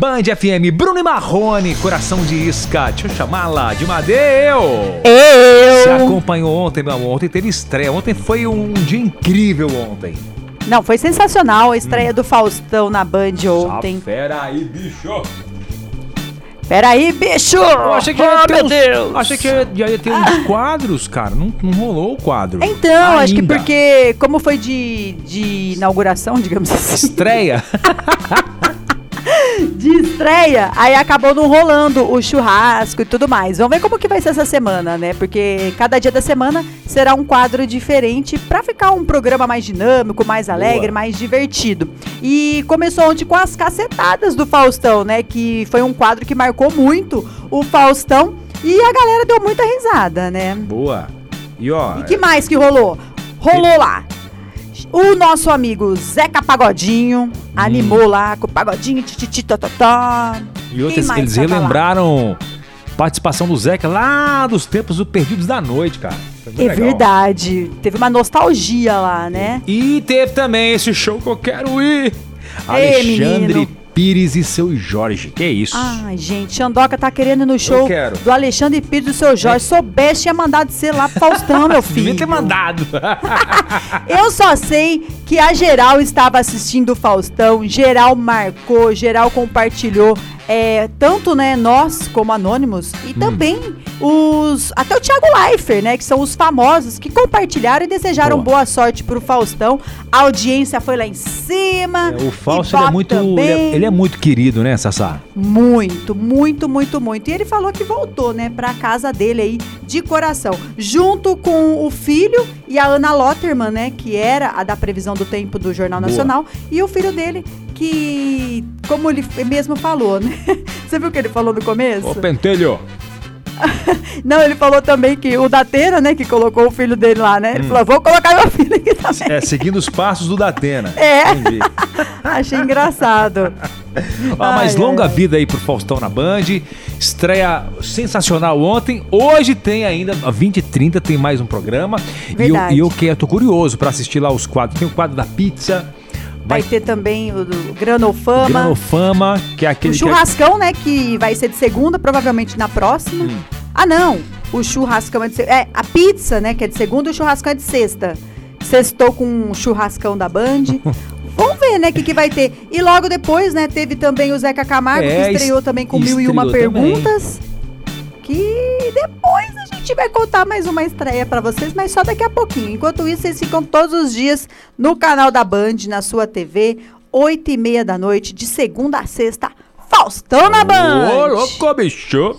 Band FM, Bruno e Marrone, coração de isca. Deixa eu chamar lá, de Madeu. Eu. Você acompanhou ontem, meu amor? Ontem teve estreia. Ontem foi um dia incrível ontem. Não, foi sensacional a estreia do Faustão na Band ontem. Ah, Pera aí, bicho. Peraí, bicho! Eu achei que oh, ter meu uns, Deus! Achei que já ia ter uns quadros, cara. Não, não rolou o quadro. Então, acho que Ainda. porque, como foi de, de inauguração, digamos assim, Estreia. de estreia, aí acabou não rolando o churrasco e tudo mais. Vamos ver como que vai ser essa semana, né? Porque cada dia da semana será um quadro diferente pra ficar um programa mais dinâmico, mais alegre, Boa. mais divertido. E começou ontem com as cacetadas do Faustão, né? Que foi um quadro que marcou muito o Faustão e a galera deu muita risada, né? Boa. E ó, E que mais que rolou? Rolou lá. O nosso amigo Zeca Pagodinho animou lá com o pagodinho, tititi, tototó. e outros, Quem mais eles tava lá? relembraram participação do Zeca lá dos tempos do Perdidos da Noite, cara. É legal. verdade. Teve uma nostalgia lá, né? E teve também esse show que eu quero ir. Ei, Alexandre menino. Pires e seu Jorge. Que isso? Ai, gente, Xandoca tá querendo ir no show quero. do Alexandre Pires do seu Jorge. Soubesse, tinha mandado ser lá pro Faustão, meu filho. Devia ter mandado. Eu só sei que a geral estava assistindo o Faustão, geral marcou, geral compartilhou, é, tanto né, nós como anônimos e Hum. também os até o Thiago Leifert, né, que são os famosos que compartilharam e desejaram Boa. boa, sorte pro Faustão. A audiência foi lá em cima. o Fausto é muito. Ele é, ele é muito querido, né, Sassá? Muito, muito, muito, muito. E ele falou que voltou, né, pra casa dele aí, de coração. Junto com o filho e a Ana Lotterman, né, que era a da previsão do tempo do Jornal Boa. Nacional. E o filho dele, que, como ele mesmo falou, né? Você viu o que ele falou no começo? Ô, Pentelho. Não, ele falou também que o Datena, né, que colocou o filho dele lá, né? Ele falou, vou colocar meu filho aqui também. Hum. É, seguindo os passos do Datena. É. Entendi. Achei engraçado. Ah, mas Ai, longa ai. vida aí pro Faustão na Band. Estreia sensacional ontem. Hoje tem ainda, às 20h30, tem mais um programa. E eu, Verdade. e eu que eu tô curioso pra assistir lá os quadros. Tem o quadro da pizza. Vai ter também o do Granofama. Granofama, que é aquele. O que é- churrascão, né, que vai ser de segunda, provavelmente na próxima. Hum. Ah, não. O churrascão é de segunda. É, a pizza, né, que é de segunda e o churrascão é de sexta. Sextou com um churrascão da Band. Vamos ver, né, o que, que vai ter. E logo depois, né, teve também o Zeca Camargo, É, que estreou também com mil e uma também. perguntas. Que depois a gente vai contar mais uma estreia pra vocês, mas só daqui a pouquinho. Enquanto isso, vocês ficam todos os dias no canal da Band, na sua TV, oito e meia da noite, de segunda a sexta. Faustão na Band! Ô, louco, bicho!